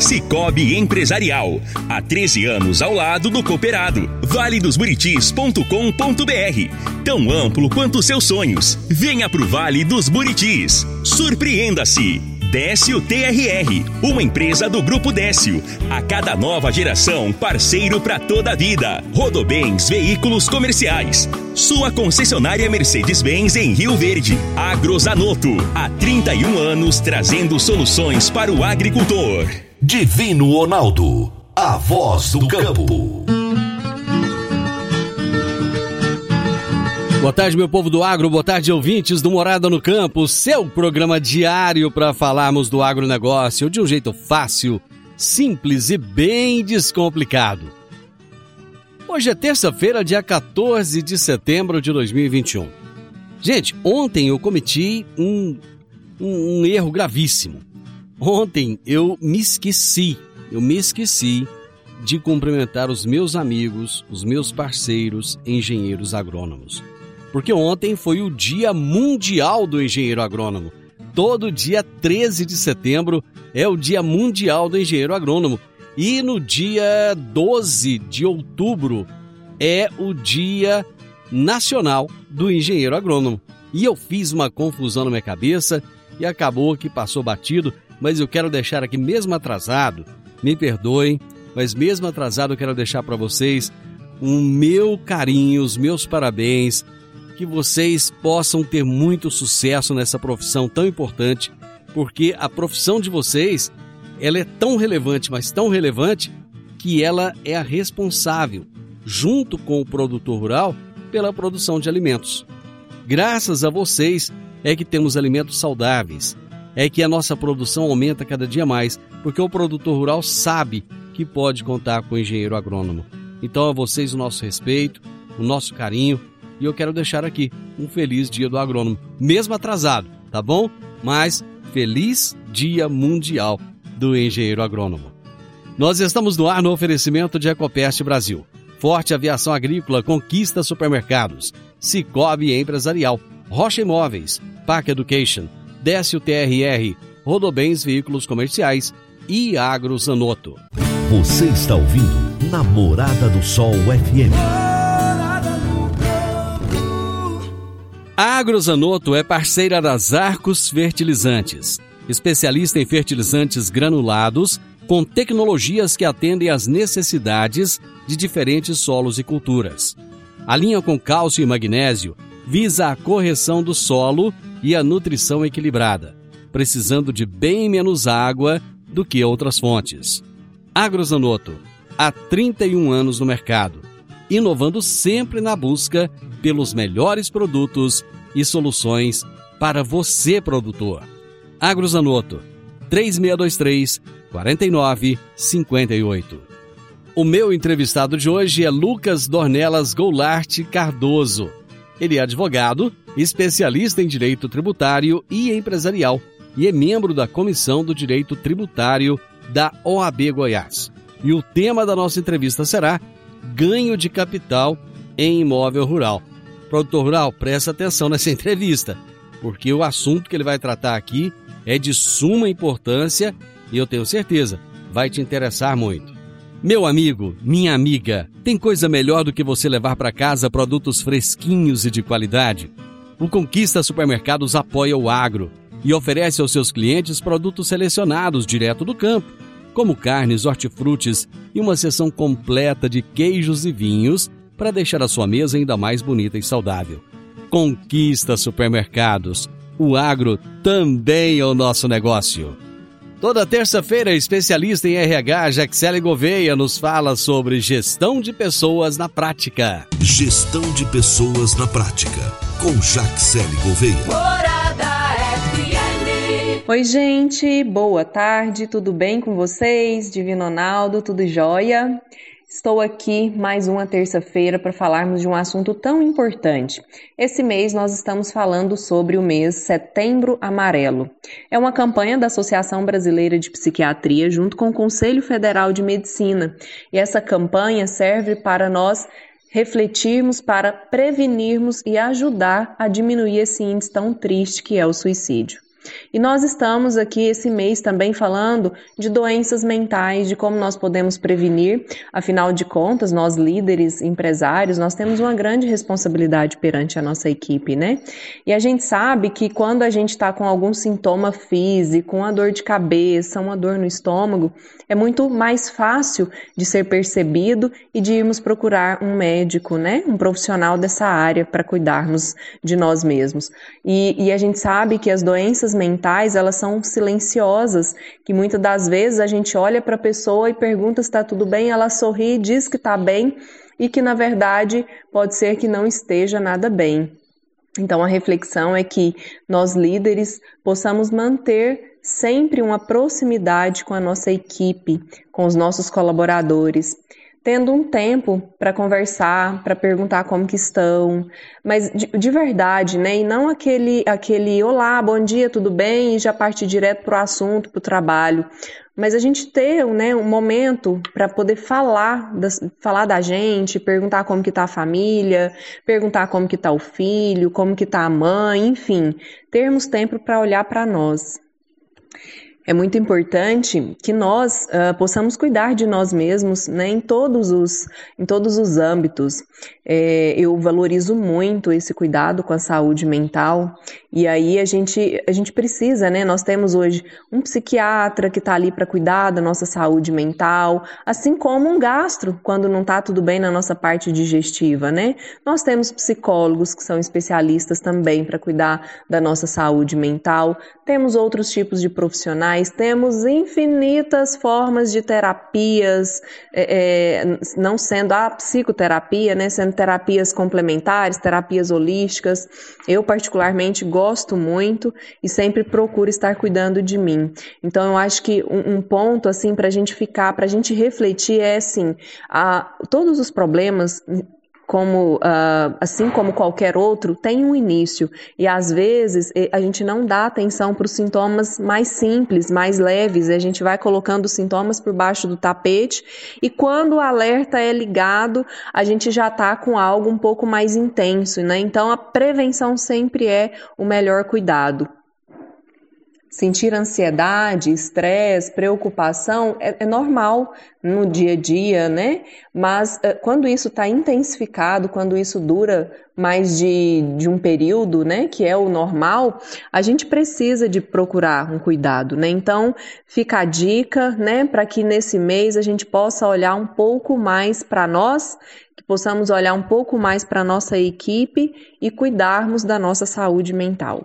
Cicobi Empresarial. Há 13 anos ao lado do cooperado. valedosburitis.com.br. Tão amplo quanto seus sonhos. Venha pro Vale dos Buritis. Surpreenda-se. Décio TRR, uma empresa do Grupo Décio. A cada nova geração, parceiro para toda a vida. Rodobens Veículos Comerciais. Sua concessionária Mercedes-Benz em Rio Verde. Agrozanoto, há 31 anos trazendo soluções para o agricultor. Divino Ronaldo, a voz do campo. Boa tarde, meu povo do agro, boa tarde, ouvintes do Morada no Campo, seu programa diário para falarmos do agronegócio de um jeito fácil, simples e bem descomplicado. Hoje é terça-feira, dia 14 de setembro de 2021. Gente, ontem eu cometi um, um, um erro gravíssimo. Ontem eu me esqueci, eu me esqueci de cumprimentar os meus amigos, os meus parceiros engenheiros agrônomos porque ontem foi o Dia Mundial do Engenheiro Agrônomo. Todo dia 13 de setembro é o Dia Mundial do Engenheiro Agrônomo. E no dia 12 de outubro é o Dia Nacional do Engenheiro Agrônomo. E eu fiz uma confusão na minha cabeça e acabou que passou batido, mas eu quero deixar aqui, mesmo atrasado, me perdoem, mas mesmo atrasado eu quero deixar para vocês o um meu carinho, os meus parabéns que vocês possam ter muito sucesso nessa profissão tão importante, porque a profissão de vocês, ela é tão relevante, mas tão relevante que ela é a responsável, junto com o produtor rural, pela produção de alimentos. Graças a vocês é que temos alimentos saudáveis, é que a nossa produção aumenta cada dia mais, porque o produtor rural sabe que pode contar com o engenheiro agrônomo. Então a vocês o nosso respeito, o nosso carinho e eu quero deixar aqui um feliz dia do agrônomo, mesmo atrasado, tá bom? Mas feliz Dia Mundial do Engenheiro Agrônomo. Nós estamos no ar no oferecimento de Ecopest Brasil. Forte Aviação Agrícola conquista supermercados. Cicobi Empresarial. Rocha Imóveis. Park Education. Décio TRR. Rodobens Veículos Comerciais. E Agrozanoto. Você está ouvindo Namorada do Sol FM. A Agrozanoto é parceira das Arcos Fertilizantes, especialista em fertilizantes granulados com tecnologias que atendem às necessidades de diferentes solos e culturas. A linha com cálcio e magnésio visa a correção do solo e a nutrição equilibrada, precisando de bem menos água do que outras fontes. Agrozanoto, há 31 anos no mercado, inovando sempre na busca pelos melhores produtos e soluções para você, produtor. Agrozanoto 3623 4958. O meu entrevistado de hoje é Lucas Dornelas Goulart Cardoso. Ele é advogado, especialista em direito tributário e empresarial e é membro da Comissão do Direito Tributário da OAB Goiás. E o tema da nossa entrevista será Ganho de capital em imóvel rural. Produtor rural, presta atenção nessa entrevista, porque o assunto que ele vai tratar aqui é de suma importância e eu tenho certeza vai te interessar muito. Meu amigo, minha amiga, tem coisa melhor do que você levar para casa produtos fresquinhos e de qualidade? O Conquista Supermercados apoia o agro e oferece aos seus clientes produtos selecionados direto do campo, como carnes, hortifrutis e uma seção completa de queijos e vinhos para deixar a sua mesa ainda mais bonita e saudável. Conquista supermercados. O agro também é o nosso negócio. Toda terça-feira, especialista em RH, Jaxele Gouveia, nos fala sobre gestão de pessoas na prática. Gestão de pessoas na prática, com Jaxele Gouveia. Oi, gente, boa tarde, tudo bem com vocês? Divino Ronaldo, tudo jóia? Estou aqui mais uma terça-feira para falarmos de um assunto tão importante. Esse mês nós estamos falando sobre o mês Setembro Amarelo. É uma campanha da Associação Brasileira de Psiquiatria junto com o Conselho Federal de Medicina. E essa campanha serve para nós refletirmos, para prevenirmos e ajudar a diminuir esse índice tão triste que é o suicídio. E nós estamos aqui esse mês também falando de doenças mentais, de como nós podemos prevenir. Afinal de contas, nós líderes, empresários, nós temos uma grande responsabilidade perante a nossa equipe, né? E a gente sabe que quando a gente está com algum sintoma físico, uma dor de cabeça, uma dor no estômago, é muito mais fácil de ser percebido e de irmos procurar um médico, né? Um profissional dessa área para cuidarmos de nós mesmos. E, e a gente sabe que as doenças mentais, elas são silenciosas, que muitas das vezes a gente olha para a pessoa e pergunta se está tudo bem, ela sorri, diz que está bem e que na verdade pode ser que não esteja nada bem. Então a reflexão é que nós líderes possamos manter sempre uma proximidade com a nossa equipe, com os nossos colaboradores, tendo um tempo para conversar, para perguntar como que estão, mas de, de, verdade, né? E não aquele, aquele olá, bom dia, tudo bem, e já partir direto para o assunto, para o trabalho. Mas a gente ter né, um momento para poder falar, das, falar da gente, perguntar como que está a família, perguntar como que está o filho, como que está a mãe, enfim, termos tempo para olhar para nós é muito importante que nós uh, possamos cuidar de nós mesmos né, em, todos os, em todos os âmbitos. É, eu valorizo muito esse cuidado com a saúde mental e aí a gente, a gente precisa, né? Nós temos hoje um psiquiatra que está ali para cuidar da nossa saúde mental, assim como um gastro quando não está tudo bem na nossa parte digestiva, né? Nós temos psicólogos que são especialistas também para cuidar da nossa saúde mental, temos outros tipos de profissionais, temos infinitas formas de terapias, é, é, não sendo a psicoterapia, né? Sendo terapias complementares, terapias holísticas. Eu, particularmente, gosto muito e sempre procuro estar cuidando de mim. Então, eu acho que um, um ponto, assim, para a gente ficar, para a gente refletir é, assim, a, todos os problemas como uh, assim como qualquer outro, tem um início. E às vezes a gente não dá atenção para os sintomas mais simples, mais leves, e a gente vai colocando os sintomas por baixo do tapete, e quando o alerta é ligado, a gente já está com algo um pouco mais intenso, né? Então a prevenção sempre é o melhor cuidado. Sentir ansiedade, estresse, preocupação é, é, normal no dia a dia, né? Mas uh, quando isso está intensificado, quando isso dura mais de, de um período, né? Que é o normal, a gente precisa de procurar um cuidado, né? Então, fica a dica, né? Para que nesse mês a gente possa olhar um pouco mais para nós, que possamos olhar um pouco mais para nossa equipe e cuidarmos da nossa saúde mental.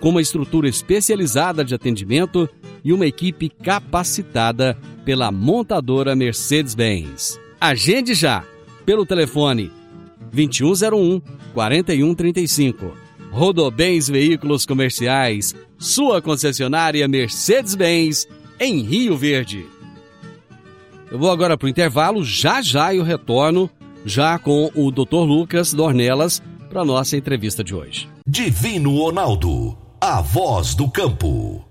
Com uma estrutura especializada de atendimento e uma equipe capacitada pela montadora Mercedes-Benz. Agende já pelo telefone 2101 4135. Rodobens Veículos Comerciais, sua concessionária Mercedes-Benz em Rio Verde. Eu vou agora para o intervalo, já já eu retorno já com o Dr. Lucas Dornelas para nossa entrevista de hoje. Divino Ronaldo a voz do campo.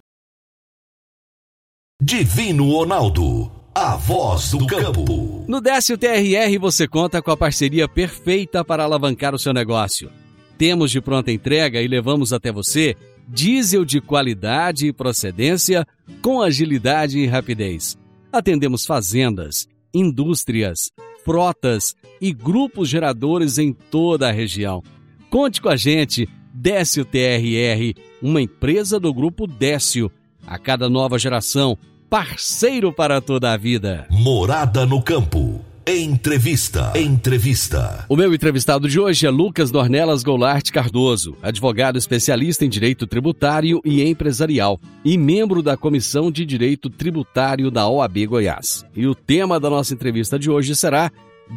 Divino Ronaldo, a voz do campo. No Décio TRR você conta com a parceria perfeita para alavancar o seu negócio. Temos de pronta entrega e levamos até você diesel de qualidade e procedência com agilidade e rapidez. Atendemos fazendas, indústrias, frotas e grupos geradores em toda a região. Conte com a gente Décio TRR, uma empresa do grupo Décio. A cada nova geração, parceiro para toda a vida. Morada no campo. Entrevista. Entrevista. O meu entrevistado de hoje é Lucas Dornelas Goulart Cardoso, advogado especialista em direito tributário e empresarial e membro da Comissão de Direito Tributário da OAB Goiás. E o tema da nossa entrevista de hoje será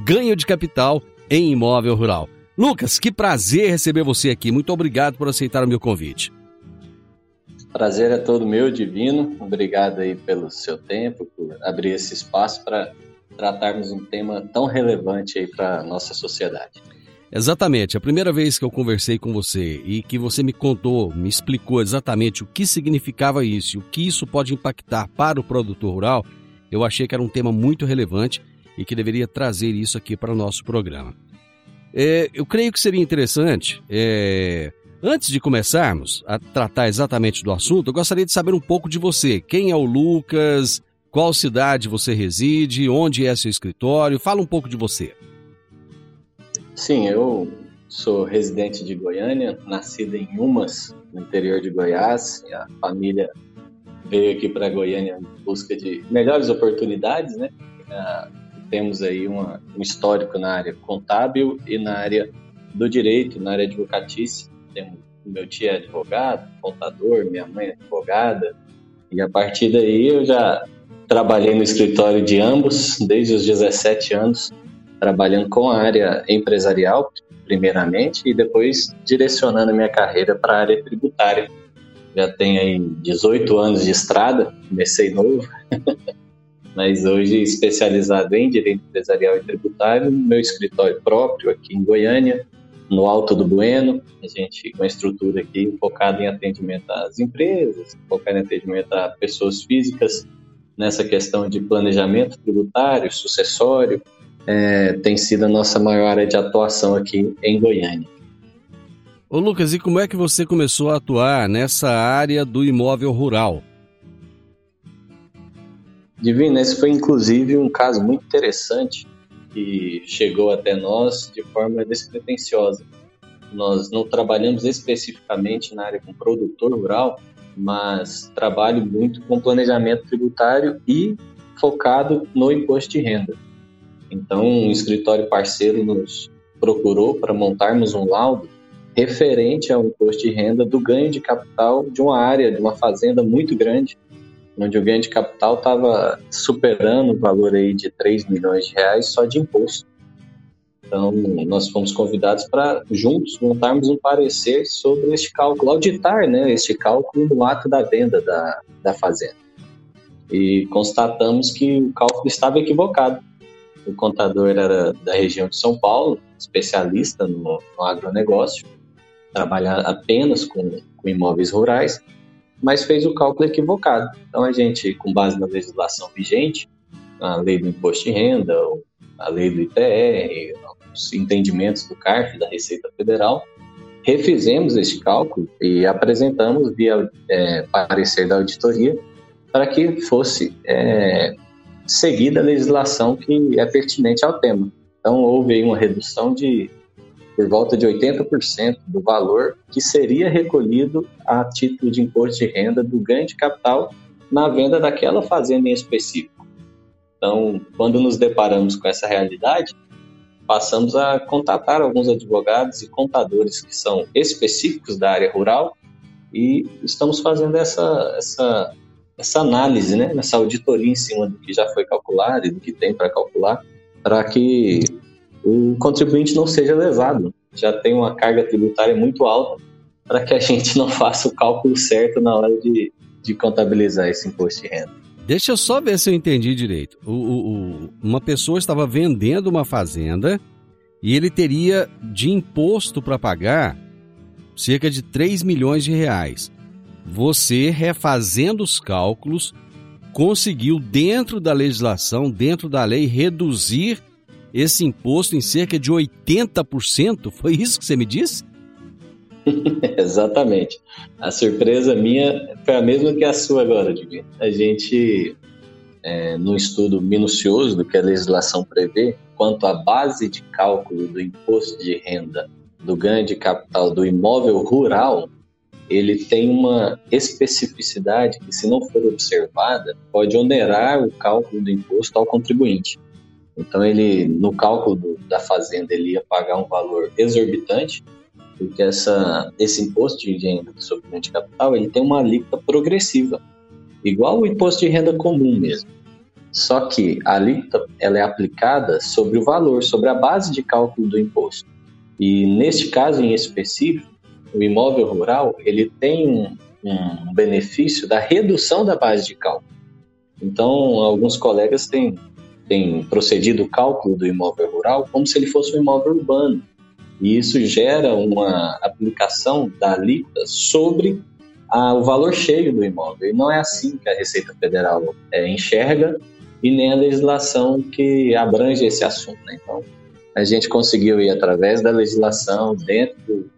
ganho de capital em imóvel rural. Lucas, que prazer receber você aqui. Muito obrigado por aceitar o meu convite. Prazer é todo meu, Divino. Obrigado aí pelo seu tempo, por abrir esse espaço para tratarmos um tema tão relevante aí para a nossa sociedade. Exatamente. A primeira vez que eu conversei com você e que você me contou, me explicou exatamente o que significava isso, o que isso pode impactar para o produtor rural, eu achei que era um tema muito relevante e que deveria trazer isso aqui para o nosso programa. É, eu creio que seria interessante é, Antes de começarmos a tratar exatamente do assunto, eu gostaria de saber um pouco de você. Quem é o Lucas? Qual cidade você reside? Onde é seu escritório? Fala um pouco de você. Sim, eu sou residente de Goiânia, nascido em Umas, no interior de Goiás. a família veio aqui para Goiânia em busca de melhores oportunidades, né? Ah, temos aí uma, um histórico na área contábil e na área do direito, na área advocatícia. Temos, meu tio é advogado, contador, minha mãe é advogada, e a partir daí eu já trabalhei no escritório de ambos, desde os 17 anos, trabalhando com a área empresarial, primeiramente, e depois direcionando minha carreira para a área tributária. Já tenho aí 18 anos de estrada, comecei novo, mas hoje especializado em direito empresarial e tributário, no meu escritório próprio aqui em Goiânia, no Alto do Bueno, a gente com uma estrutura aqui focada em atendimento às empresas, focada em atendimento a pessoas físicas, nessa questão de planejamento tributário, sucessório, é, tem sido a nossa maior área de atuação aqui em Goiânia. Ô Lucas, e como é que você começou a atuar nessa área do imóvel rural? Divino, esse foi inclusive um caso muito interessante que chegou até nós de forma despretensiosa. Nós não trabalhamos especificamente na área com produtor rural, mas trabalho muito com planejamento tributário e focado no imposto de renda. Então, um escritório parceiro nos procurou para montarmos um laudo referente ao imposto de renda do ganho de capital de uma área, de uma fazenda muito grande, onde o ganho de capital estava superando o valor aí de 3 milhões de reais só de imposto. Então, nós fomos convidados para juntos montarmos um parecer sobre este cálculo, auditar né, este cálculo no ato da venda da, da fazenda. E constatamos que o cálculo estava equivocado. O contador era da região de São Paulo, especialista no, no agronegócio, trabalha apenas com, com imóveis rurais, mas fez o cálculo equivocado. Então a gente, com base na legislação vigente, a lei do imposto de renda, a lei do ITR, os entendimentos do CARF, da Receita Federal, refizemos este cálculo e apresentamos via é, parecer da auditoria para que fosse é, seguida a legislação que é pertinente ao tema. Então houve aí uma redução de por volta de 80% do valor que seria recolhido a título de imposto de renda do ganho de capital na venda daquela fazenda em específico. Então, quando nos deparamos com essa realidade, passamos a contatar alguns advogados e contadores que são específicos da área rural e estamos fazendo essa, essa, essa análise, né, essa auditoria em cima do que já foi calculado e do que tem para calcular, para que o contribuinte não seja lesado. Já tem uma carga tributária muito alta para que a gente não faça o cálculo certo na hora de, de contabilizar esse imposto de renda. Deixa eu só ver se eu entendi direito. O, o, o, uma pessoa estava vendendo uma fazenda e ele teria de imposto para pagar cerca de 3 milhões de reais. Você, refazendo os cálculos, conseguiu, dentro da legislação, dentro da lei, reduzir esse imposto em cerca de 80%? Foi isso que você me disse? Exatamente. A surpresa minha foi a mesma que a sua agora, Divino. A gente, é, num estudo minucioso do que a legislação prevê, quanto à base de cálculo do imposto de renda do ganho de capital do imóvel rural, ele tem uma especificidade que, se não for observada, pode onerar o cálculo do imposto ao contribuinte. Então ele, no cálculo do, da fazenda, ele ia pagar um valor exorbitante, porque essa, esse imposto de renda sobre ganho de capital, ele tem uma alíquota progressiva, igual o imposto de renda comum mesmo. Só que a alíquota ela é aplicada sobre o valor, sobre a base de cálculo do imposto. E neste caso em específico, o imóvel rural ele tem um, um benefício da redução da base de cálculo. Então, alguns colegas têm, têm procedido o cálculo do imóvel rural como se ele fosse um imóvel urbano. E isso gera uma aplicação da alíquota sobre a, o valor cheio do imóvel. E não é assim que a Receita Federal é, enxerga e nem a legislação que abrange esse assunto. Né? Então, a gente conseguiu ir através da legislação, dentro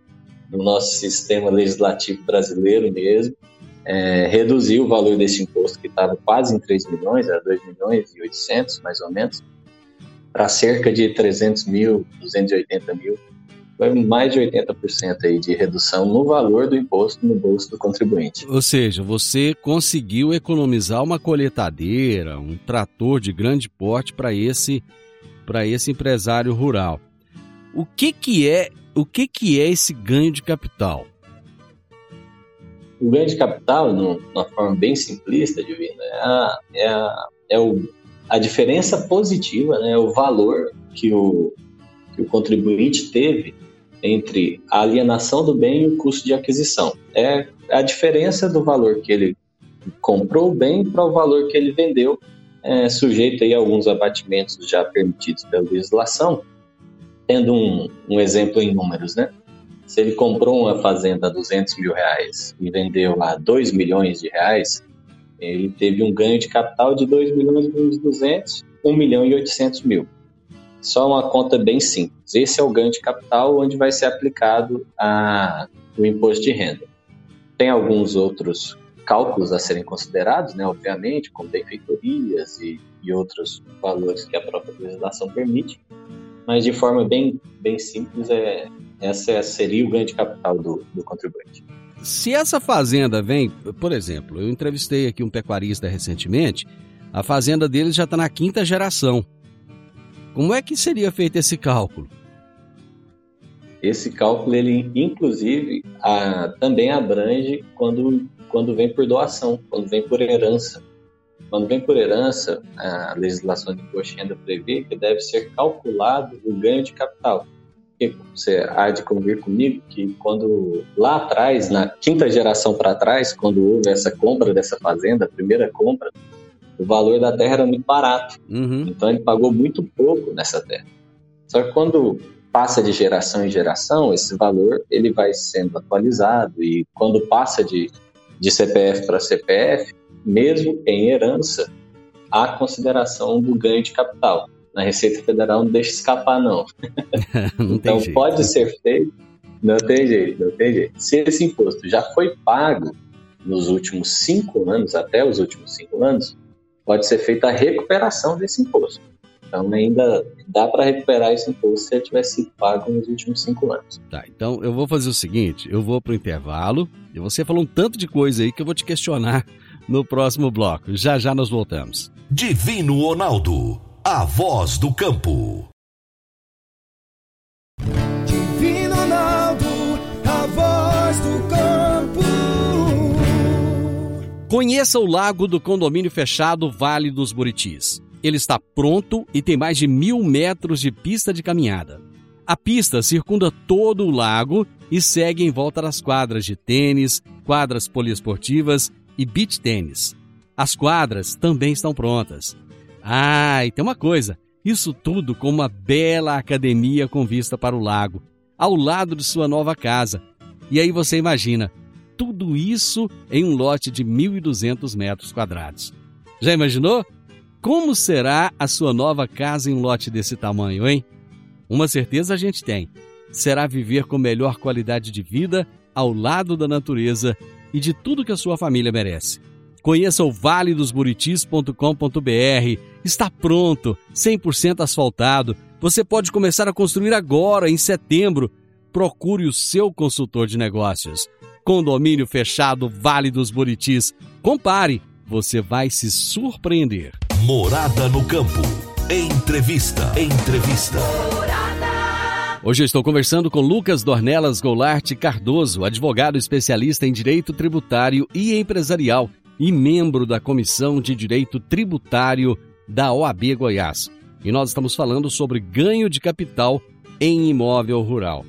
do nosso sistema legislativo brasileiro mesmo, é, reduzir o valor desse imposto, que estava quase em 3 milhões, era 2 milhões e 800, mais ou menos, para cerca de 300 mil, 280 mil. Foi mais de 80% aí de redução no valor do imposto no bolso do contribuinte. Ou seja, você conseguiu economizar uma coletadeira, um trator de grande porte para esse, para esse empresário rural. O que, que é o que, que é esse ganho de capital? O ganho de capital, de uma forma bem simplista, Divino, é a, é a, é o, a diferença positiva, né, o valor que o, que o contribuinte teve entre a alienação do bem e o custo de aquisição. É a diferença do valor que ele comprou o bem para o valor que ele vendeu, é, sujeito a alguns abatimentos já permitidos pela legislação, tendo um, um exemplo em números, né? Se ele comprou uma fazenda a 200 mil reais e vendeu a 2 milhões de reais, ele teve um ganho de capital de 2 milhões e 200, 1 milhão e 800 mil. Só uma conta bem simples. Esse é o ganho de capital onde vai ser aplicado a, o imposto de renda. Tem alguns outros cálculos a serem considerados, né, obviamente, como benfeitorias e, e outros valores que a própria legislação permite, mas de forma bem, bem simples, é, essa seria o ganho de capital do, do contribuinte. Se essa fazenda vem, por exemplo, eu entrevistei aqui um pecuarista recentemente, a fazenda dele já está na quinta geração. Como é que seria feito esse cálculo? Esse cálculo, ele inclusive a, também abrange quando, quando vem por doação, quando vem por herança. Quando vem por herança, a legislação de imposto de renda prevê que deve ser calculado o ganho de capital. Você há de convir comigo que quando lá atrás, na quinta geração para trás, quando houve essa compra dessa fazenda, a primeira compra, o valor da terra era muito barato. Uhum. Então ele pagou muito pouco nessa terra. Só que quando passa de geração em geração, esse valor ele vai sendo atualizado e quando passa de, de CPF para CPF, mesmo em herança, há consideração do ganho de capital. Na Receita Federal não deixa escapar, não. não então jeito. pode ser feito, não tem jeito, não tem jeito. Se esse imposto já foi pago nos últimos cinco anos, até os últimos cinco anos, pode ser feita a recuperação desse imposto. Então ainda dá para recuperar esse imposto se ele tivesse sido pago nos últimos cinco anos. Tá, então eu vou fazer o seguinte, eu vou para o intervalo e você falou um tanto de coisa aí que eu vou te questionar no próximo bloco. Já já nós voltamos. Divino Ronaldo, a voz do campo. Divino Ronaldo, a voz do campo. Conheça o lago do condomínio fechado Vale dos Buritis. Ele está pronto e tem mais de mil metros de pista de caminhada. A pista circunda todo o lago e segue em volta das quadras de tênis, quadras poliesportivas e beach tênis. As quadras também estão prontas. Ah, e tem uma coisa: isso tudo com uma bela academia com vista para o lago, ao lado de sua nova casa. E aí você imagina, tudo isso em um lote de 1.200 metros quadrados. Já imaginou? Como será a sua nova casa em um lote desse tamanho, hein? Uma certeza a gente tem: será viver com melhor qualidade de vida ao lado da natureza e de tudo que a sua família merece. Conheça o valedosburitis.com.br. Está pronto, 100% asfaltado. Você pode começar a construir agora, em setembro. Procure o seu consultor de negócios. Condomínio fechado Vale dos Buritis. Compare, você vai se surpreender. Morada no campo. Entrevista. Entrevista. Hoje eu estou conversando com Lucas Dornelas Goulart Cardoso, advogado especialista em direito tributário e empresarial e membro da Comissão de Direito Tributário da OAB Goiás. E nós estamos falando sobre ganho de capital em imóvel rural.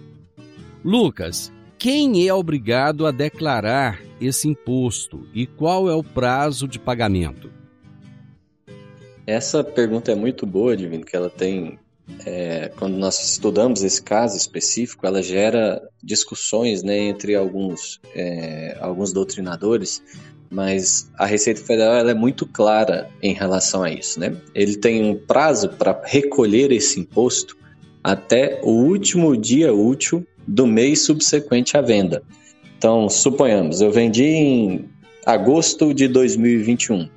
Lucas, quem é obrigado a declarar esse imposto e qual é o prazo de pagamento? Essa pergunta é muito boa, Divino, que ela tem. É, quando nós estudamos esse caso específico, ela gera discussões né, entre alguns, é, alguns doutrinadores, mas a Receita Federal é muito clara em relação a isso. Né? Ele tem um prazo para recolher esse imposto até o último dia útil do mês subsequente à venda. Então, suponhamos, eu vendi em agosto de 2021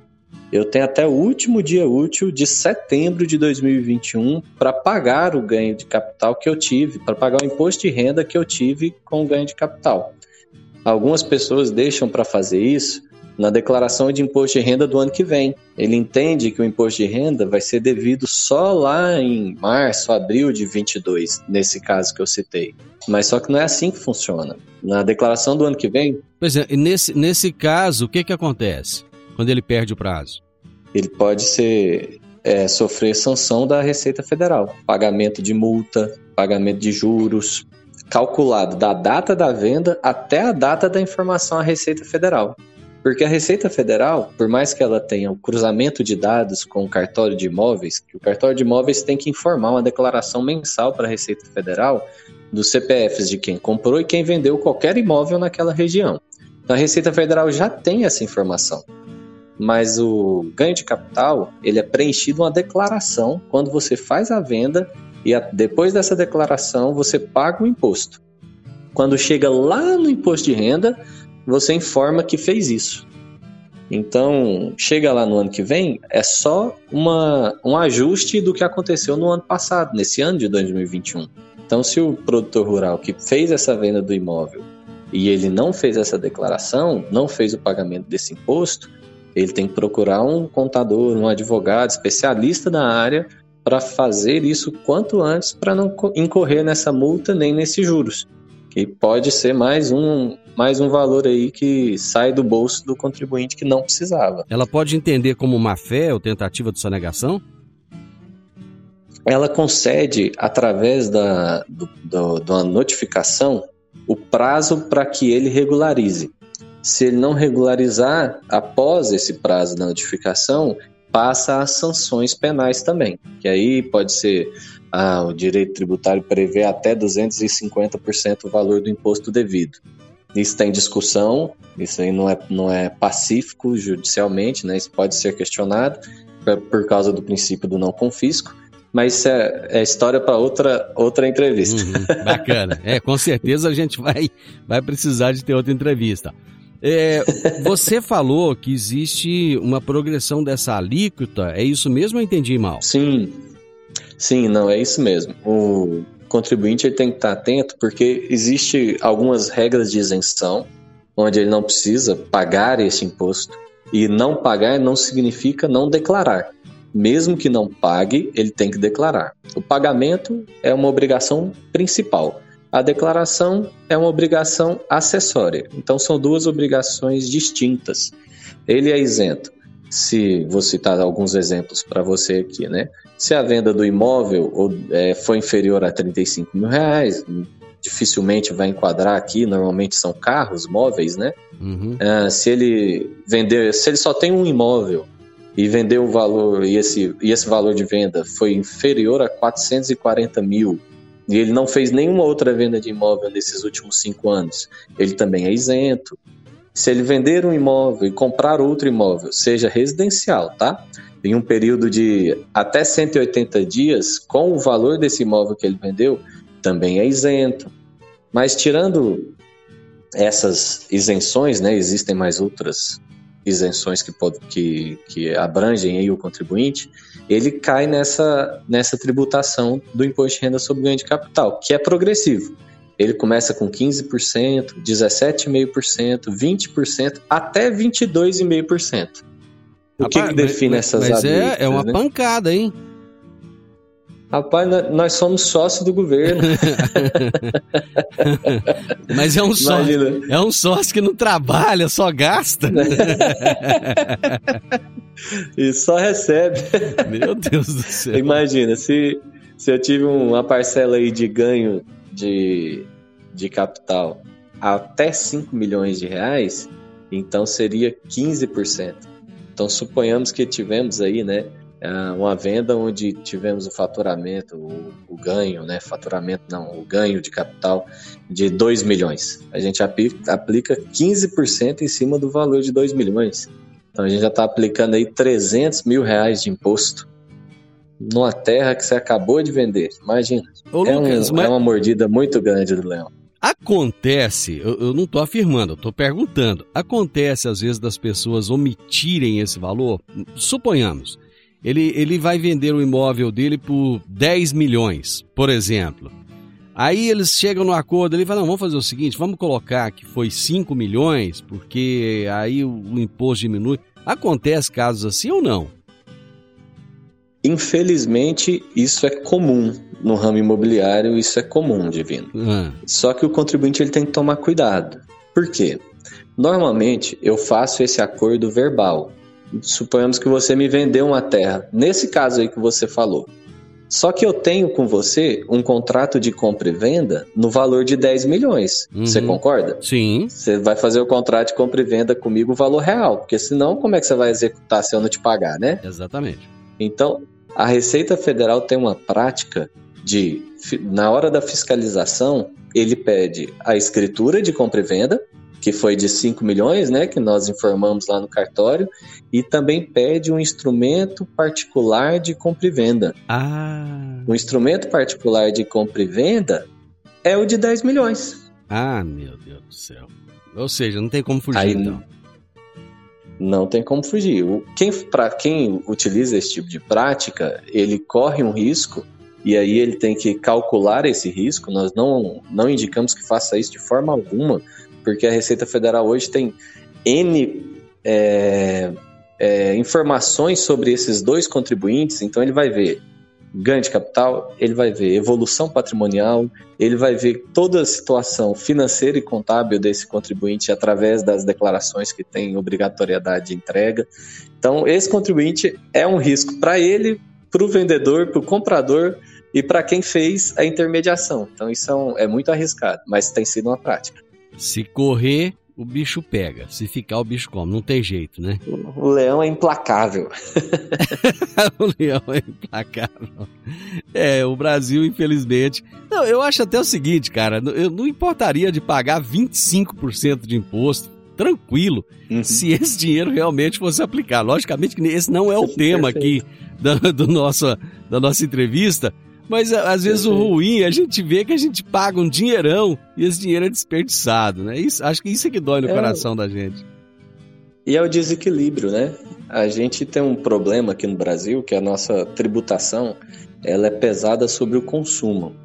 eu tenho até o último dia útil de setembro de 2021 para pagar o ganho de capital que eu tive, para pagar o imposto de renda que eu tive com o ganho de capital. Algumas pessoas deixam para fazer isso na declaração de imposto de renda do ano que vem. Ele entende que o imposto de renda vai ser devido só lá em março, abril de 22, nesse caso que eu citei. Mas só que não é assim que funciona. Na declaração do ano que vem. Pois é, nesse, nesse caso, o que, que acontece? quando ele perde o prazo? Ele pode ser é, sofrer sanção da Receita Federal, pagamento de multa, pagamento de juros, calculado da data da venda até a data da informação à Receita Federal. Porque a Receita Federal, por mais que ela tenha o um cruzamento de dados com o cartório de imóveis, o cartório de imóveis tem que informar uma declaração mensal para a Receita Federal dos CPFs de quem comprou e quem vendeu qualquer imóvel naquela região. Então a Receita Federal já tem essa informação mas o ganho de capital ele é preenchido uma declaração quando você faz a venda e a, depois dessa declaração você paga o imposto. Quando chega lá no imposto de renda, você informa que fez isso. Então, chega lá no ano que vem, é só uma, um ajuste do que aconteceu no ano passado, nesse ano de 2021. Então, se o produtor rural que fez essa venda do imóvel e ele não fez essa declaração, não fez o pagamento desse imposto, ele tem que procurar um contador, um advogado especialista na área para fazer isso quanto antes para não incorrer nessa multa nem nesses juros, que pode ser mais um mais um valor aí que sai do bolso do contribuinte que não precisava. Ela pode entender como má fé ou tentativa de sonegação? Ela concede através da do, do, da notificação o prazo para que ele regularize. Se ele não regularizar após esse prazo da notificação, passa às sanções penais também, que aí pode ser ah, o direito tributário prevê até 250% o valor do imposto devido. Isso está em discussão, isso aí não é, não é pacífico judicialmente, né? isso pode ser questionado por causa do princípio do não confisco, mas isso é, é história para outra, outra entrevista. Uhum, bacana, é, com certeza a gente vai, vai precisar de ter outra entrevista. É, você falou que existe uma progressão dessa alíquota, é isso mesmo ou entendi mal? Sim, sim, não, é isso mesmo. O contribuinte ele tem que estar atento porque existe algumas regras de isenção onde ele não precisa pagar esse imposto e não pagar não significa não declarar. Mesmo que não pague, ele tem que declarar. O pagamento é uma obrigação principal. A declaração é uma obrigação acessória. Então são duas obrigações distintas. Ele é isento. Se vou citar alguns exemplos para você aqui, né? Se a venda do imóvel é, foi inferior a 35 mil reais, dificilmente vai enquadrar aqui. Normalmente são carros, móveis, né? Uhum. Uh, se ele vender, se ele só tem um imóvel e vendeu o valor e esse, e esse valor de venda foi inferior a 440 mil e ele não fez nenhuma outra venda de imóvel nesses últimos cinco anos, ele também é isento. Se ele vender um imóvel e comprar outro imóvel, seja residencial, tá? Em um período de até 180 dias, com o valor desse imóvel que ele vendeu, também é isento. Mas tirando essas isenções, né, existem mais outras isenções que, pode, que, que abrangem aí o contribuinte, ele cai nessa, nessa tributação do imposto de renda sobre ganho de capital, que é progressivo. Ele começa com 15%, 17,5%, 20%, até 22,5%. O Rapaz, que, que define mas, essas Mas é, é uma né? pancada, hein? Rapaz, nós somos sócios do governo. Mas é um sócio, é um sócio que não trabalha, só gasta. e só recebe. Meu Deus do céu. Imagina, se, se eu tive uma parcela aí de ganho de, de capital até 5 milhões de reais, então seria 15%. Então suponhamos que tivemos aí, né, ah, uma venda onde tivemos o faturamento, o, o, ganho, né? Faturamento não, o ganho de capital de 2 milhões. A gente aplica, aplica 15% em cima do valor de 2 milhões. Então a gente já está aplicando aí 300 mil reais de imposto numa terra que você acabou de vender. Imagina. Ô, é, Lucas, um, mas... é uma mordida muito grande do leão. Acontece, eu, eu não estou afirmando, eu estou perguntando. Acontece às vezes das pessoas omitirem esse valor? Suponhamos, ele, ele vai vender o imóvel dele por 10 milhões, por exemplo. Aí eles chegam no acordo, ele fala, não, vamos fazer o seguinte, vamos colocar que foi 5 milhões, porque aí o, o imposto diminui. Acontece casos assim ou não? Infelizmente, isso é comum no ramo imobiliário, isso é comum, Divino. Ah. Só que o contribuinte ele tem que tomar cuidado. Por quê? Normalmente eu faço esse acordo verbal. Suponhamos que você me vendeu uma terra, nesse caso aí que você falou. Só que eu tenho com você um contrato de compra e venda no valor de 10 milhões. Uhum. Você concorda? Sim. Você vai fazer o contrato de compra e venda comigo o valor real, porque senão como é que você vai executar se eu não te pagar, né? Exatamente. Então, a Receita Federal tem uma prática de, na hora da fiscalização, ele pede a escritura de compra e venda, que foi de 5 milhões, né, que nós informamos lá no cartório, e também pede um instrumento particular de compra e venda. Ah. O instrumento particular de compra e venda é o de 10 milhões. Ah, meu Deus do céu. Ou seja, não tem como fugir, Aí, então. Não tem como fugir. Quem, Para quem utiliza esse tipo de prática, ele corre um risco e aí ele tem que calcular esse risco. Nós não, não indicamos que faça isso de forma alguma, porque a Receita Federal hoje tem N é, é, informações sobre esses dois contribuintes, então ele vai ver ganho de capital, ele vai ver evolução patrimonial, ele vai ver toda a situação financeira e contábil desse contribuinte através das declarações que tem obrigatoriedade de entrega. Então, esse contribuinte é um risco para ele, para o vendedor, para o comprador e para quem fez a intermediação. Então, isso é, um, é muito arriscado, mas tem sido uma prática. Se correr, o bicho pega. Se ficar, o bicho come. Não tem jeito, né? O leão é implacável. o leão é implacável. É, o Brasil, infelizmente. Não, eu acho até o seguinte, cara. Eu não importaria de pagar 25% de imposto. Tranquilo, uhum. se esse dinheiro realmente fosse aplicado. Logicamente que esse não é o tema aqui da, do nosso, da nossa entrevista, mas às vezes o ruim, a gente vê que a gente paga um dinheirão e esse dinheiro é desperdiçado, né? Isso, acho que isso é que dói no é. coração da gente. E é o desequilíbrio, né? A gente tem um problema aqui no Brasil que a nossa tributação ela é pesada sobre o consumo.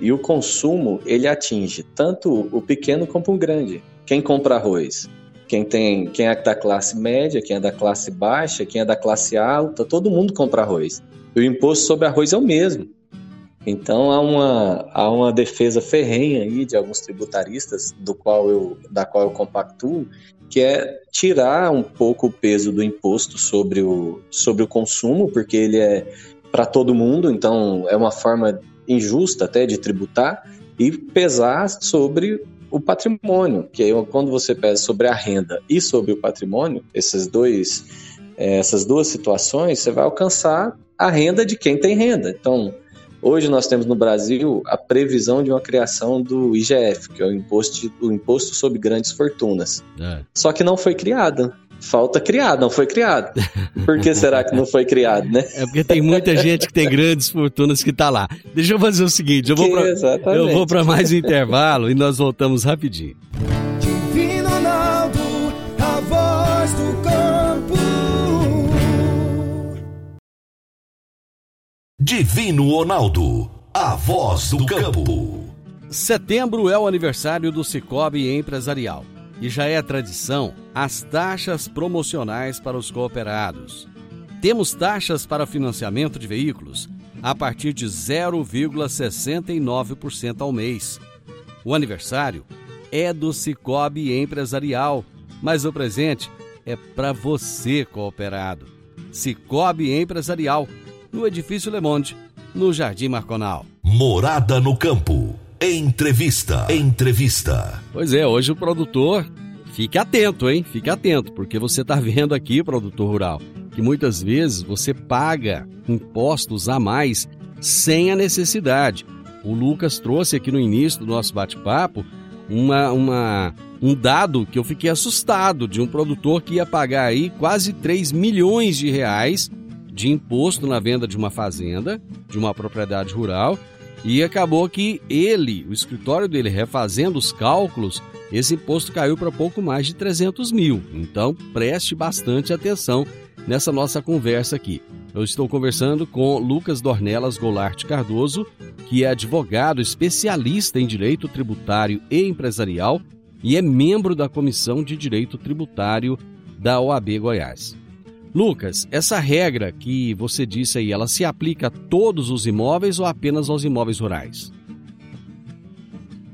E o consumo, ele atinge tanto o pequeno como o grande. Quem compra arroz? Quem tem, quem é da classe média, quem é da classe baixa, quem é da classe alta, todo mundo compra arroz. E o imposto sobre arroz é o mesmo. Então há uma, há uma defesa ferrenha aí de alguns tributaristas, do qual eu, da qual eu compactuo, que é tirar um pouco o peso do imposto sobre o, sobre o consumo, porque ele é para todo mundo, então é uma forma injusta até de tributar, e pesar sobre o patrimônio, que aí quando você pesa sobre a renda e sobre o patrimônio, esses dois, eh, essas duas situações, você vai alcançar a renda de quem tem renda. Então, Hoje nós temos no Brasil a previsão de uma criação do IGF, que é o imposto, o imposto sobre grandes fortunas. É. Só que não foi criada. Falta criar, não foi criado. Por que será que não foi criado, né? É porque tem muita gente que tem grandes fortunas que está lá. Deixa eu fazer o seguinte, eu vou para mais um intervalo e nós voltamos rapidinho. Divino Ronaldo, a voz do campo. Setembro é o aniversário do Cicobi Empresarial e já é tradição as taxas promocionais para os cooperados. Temos taxas para financiamento de veículos a partir de 0,69% ao mês. O aniversário é do Cicobi Empresarial, mas o presente é para você, cooperado. Cicobi Empresarial, no Edifício Le Monde, no Jardim Marconal. Morada no Campo. Entrevista. Entrevista. Pois é, hoje o produtor, fique atento, hein? Fique atento, porque você está vendo aqui, produtor rural, que muitas vezes você paga impostos a mais sem a necessidade. O Lucas trouxe aqui no início do nosso bate-papo uma, uma, um dado que eu fiquei assustado de um produtor que ia pagar aí quase 3 milhões de reais de imposto na venda de uma fazenda, de uma propriedade rural, e acabou que ele, o escritório dele, refazendo os cálculos, esse imposto caiu para pouco mais de 300 mil. Então preste bastante atenção nessa nossa conversa aqui. Eu estou conversando com Lucas Dornelas Golart Cardoso, que é advogado especialista em direito tributário e empresarial e é membro da Comissão de Direito Tributário da OAB Goiás. Lucas, essa regra que você disse aí, ela se aplica a todos os imóveis ou apenas aos imóveis rurais?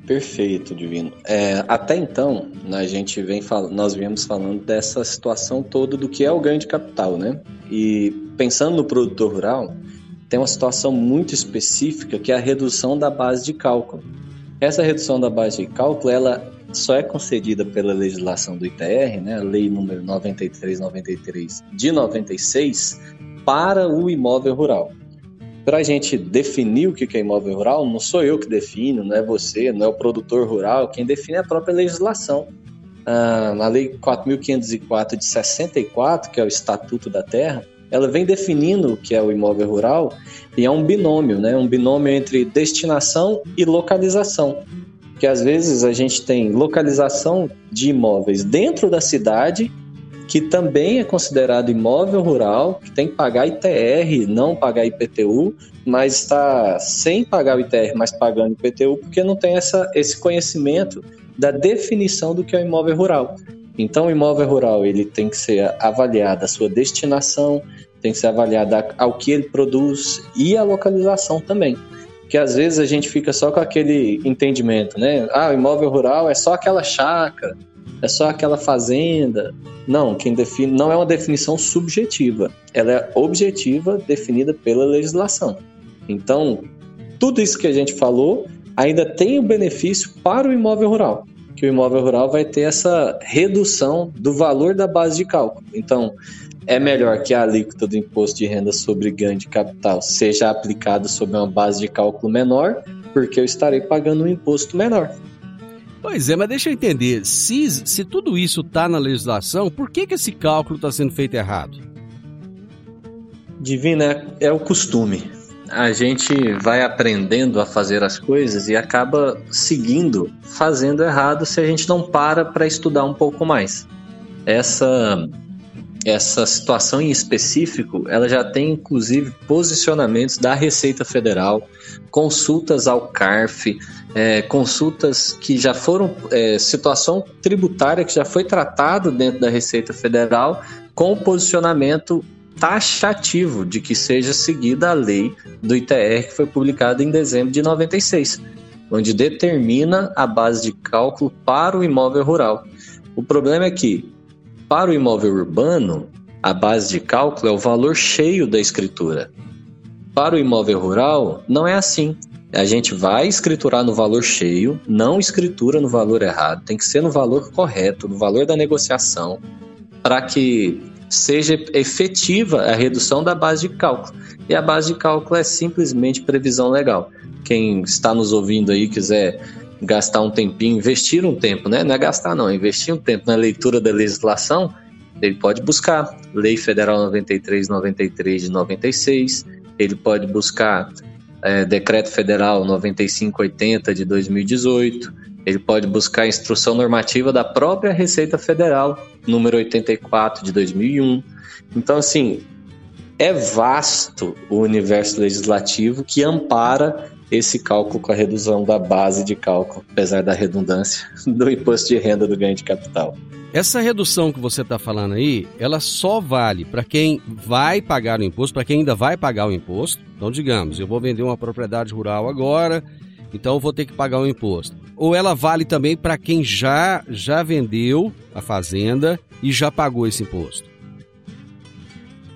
Perfeito, Divino. É, até então, a gente vem nós viemos falando dessa situação toda do que é o ganho de capital, né? E pensando no produtor rural, tem uma situação muito específica que é a redução da base de cálculo. Essa redução da base de cálculo, ela só é concedida pela legislação do ITR, né, lei número 9393 de 96, para o imóvel rural. Para a gente definir o que é imóvel rural, não sou eu que defino, não é você, não é o produtor rural, quem define é a própria legislação. Ah, a Lei 4.504 de 64, que é o Estatuto da Terra, ela vem definindo o que é o imóvel rural e é um binômio, né? um binômio entre destinação e localização que às vezes a gente tem localização de imóveis dentro da cidade, que também é considerado imóvel rural, que tem que pagar ITR, não pagar IPTU, mas está sem pagar o ITR, mas pagando IPTU, porque não tem essa, esse conhecimento da definição do que é o imóvel rural. Então, o imóvel rural ele tem que ser avaliado a sua destinação, tem que ser avaliado ao que ele produz e a localização também que às vezes a gente fica só com aquele entendimento, né? Ah, o imóvel rural é só aquela chácara, é só aquela fazenda. Não, quem define não é uma definição subjetiva, ela é objetiva, definida pela legislação. Então, tudo isso que a gente falou ainda tem o benefício para o imóvel rural, que o imóvel rural vai ter essa redução do valor da base de cálculo. Então, é melhor que a alíquota do imposto de renda sobre ganho de capital seja aplicada sobre uma base de cálculo menor, porque eu estarei pagando um imposto menor. Pois é, mas deixa eu entender, se, se tudo isso está na legislação, por que, que esse cálculo está sendo feito errado? Divina, é o costume. A gente vai aprendendo a fazer as coisas e acaba seguindo, fazendo errado se a gente não para para estudar um pouco mais. Essa essa situação em específico, ela já tem inclusive posicionamentos da Receita Federal, consultas ao CARF, é, consultas que já foram, é, situação tributária que já foi tratado dentro da Receita Federal, com posicionamento taxativo de que seja seguida a lei do ITR que foi publicada em dezembro de 96, onde determina a base de cálculo para o imóvel rural. O problema é que para o imóvel urbano, a base de cálculo é o valor cheio da escritura. Para o imóvel rural, não é assim. A gente vai escriturar no valor cheio, não escritura no valor errado, tem que ser no valor correto, no valor da negociação, para que seja efetiva a redução da base de cálculo. E a base de cálculo é simplesmente previsão legal. Quem está nos ouvindo aí quiser gastar um tempinho, investir um tempo, né? Não é gastar, não, é investir um tempo na leitura da legislação, ele pode buscar Lei Federal 9393 de 96, ele pode buscar é, Decreto Federal 9580 de 2018, ele pode buscar a Instrução Normativa da própria Receita Federal, número 84 de 2001. Então, assim, é vasto o universo legislativo que ampara esse cálculo com a redução da base de cálculo, apesar da redundância, do imposto de renda do ganho de capital. Essa redução que você está falando aí, ela só vale para quem vai pagar o imposto, para quem ainda vai pagar o imposto. Então, digamos, eu vou vender uma propriedade rural agora, então eu vou ter que pagar o imposto. Ou ela vale também para quem já já vendeu a fazenda e já pagou esse imposto?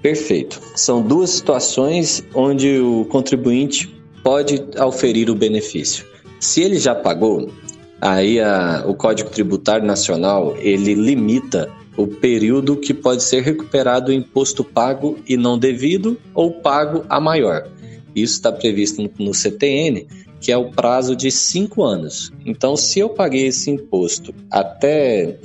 Perfeito. São duas situações onde o contribuinte pode auferir o benefício. Se ele já pagou, aí a, o Código Tributário Nacional ele limita o período que pode ser recuperado o imposto pago e não devido ou pago a maior. Isso está previsto no CTN, que é o prazo de cinco anos. Então, se eu paguei esse imposto até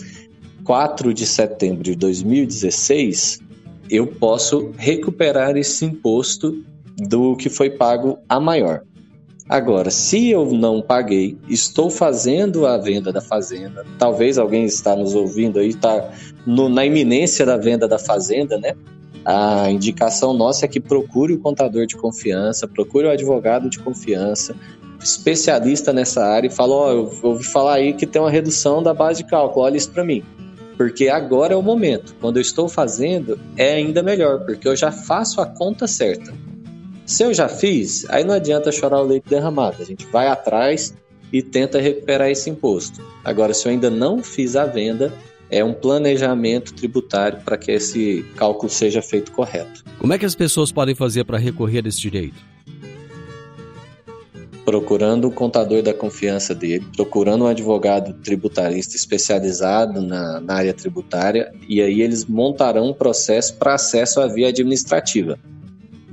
4 de setembro de 2016, eu posso recuperar esse imposto do que foi pago a maior. Agora, se eu não paguei, estou fazendo a venda da fazenda, talvez alguém está nos ouvindo aí, está na iminência da venda da fazenda, né? A indicação nossa é que procure o contador de confiança, procure o advogado de confiança, especialista nessa área e fala: Ó, oh, eu ouvi falar aí que tem uma redução da base de cálculo, olha isso para mim. Porque agora é o momento. Quando eu estou fazendo, é ainda melhor, porque eu já faço a conta certa. Se eu já fiz, aí não adianta chorar o leite derramado. A gente vai atrás e tenta recuperar esse imposto. Agora, se eu ainda não fiz a venda, é um planejamento tributário para que esse cálculo seja feito correto. Como é que as pessoas podem fazer para recorrer desse direito? Procurando o contador da confiança dele, procurando um advogado tributarista especializado na, na área tributária, e aí eles montarão um processo para acesso à via administrativa.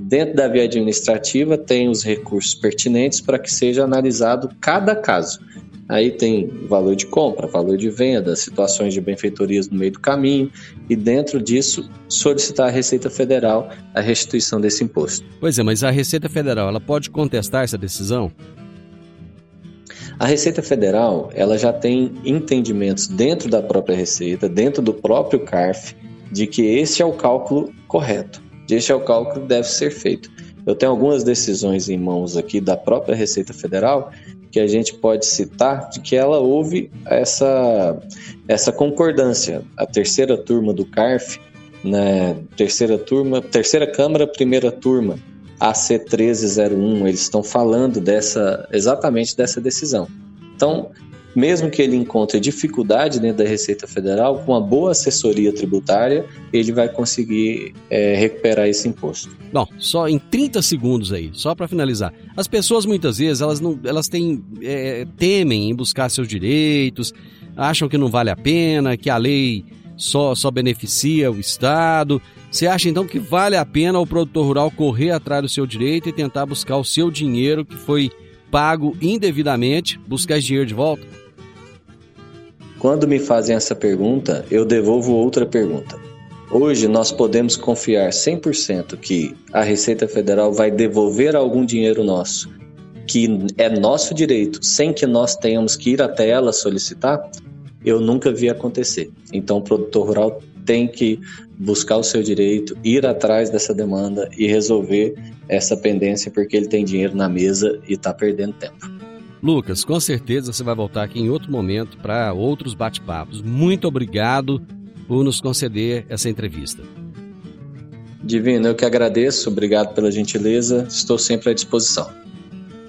Dentro da via administrativa, tem os recursos pertinentes para que seja analisado cada caso. Aí tem valor de compra, valor de venda, situações de benfeitorias no meio do caminho, e dentro disso, solicitar à Receita Federal a restituição desse imposto. Pois é, mas a Receita Federal ela pode contestar essa decisão? A Receita Federal ela já tem entendimentos dentro da própria Receita, dentro do próprio CARF, de que esse é o cálculo correto. Este é o cálculo que deve ser feito. Eu tenho algumas decisões em mãos aqui da própria Receita Federal que a gente pode citar de que ela houve essa, essa concordância. A terceira turma do CARF, né, terceira turma, terceira Câmara, primeira turma, AC 1301, eles estão falando dessa exatamente dessa decisão. Então, mesmo que ele encontre dificuldade dentro da Receita Federal, com uma boa assessoria tributária, ele vai conseguir é, recuperar esse imposto. Bom, só em 30 segundos aí, só para finalizar. As pessoas muitas vezes elas não, elas têm é, temem em buscar seus direitos, acham que não vale a pena, que a lei só só beneficia o Estado. Você acha então que vale a pena o produtor rural correr atrás do seu direito e tentar buscar o seu dinheiro que foi pago indevidamente, buscar esse dinheiro de volta? Quando me fazem essa pergunta, eu devolvo outra pergunta. Hoje nós podemos confiar 100% que a Receita Federal vai devolver algum dinheiro nosso, que é nosso direito, sem que nós tenhamos que ir até ela solicitar? Eu nunca vi acontecer. Então o produtor rural tem que buscar o seu direito, ir atrás dessa demanda e resolver essa pendência porque ele tem dinheiro na mesa e está perdendo tempo. Lucas, com certeza você vai voltar aqui em outro momento para outros bate-papos. Muito obrigado por nos conceder essa entrevista. Divino, eu que agradeço, obrigado pela gentileza, estou sempre à disposição.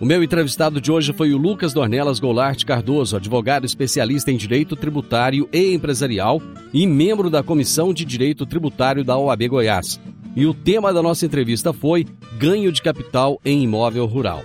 O meu entrevistado de hoje foi o Lucas Dornelas Goulart Cardoso, advogado especialista em direito tributário e empresarial e membro da Comissão de Direito Tributário da OAB Goiás. E o tema da nossa entrevista foi ganho de capital em imóvel rural.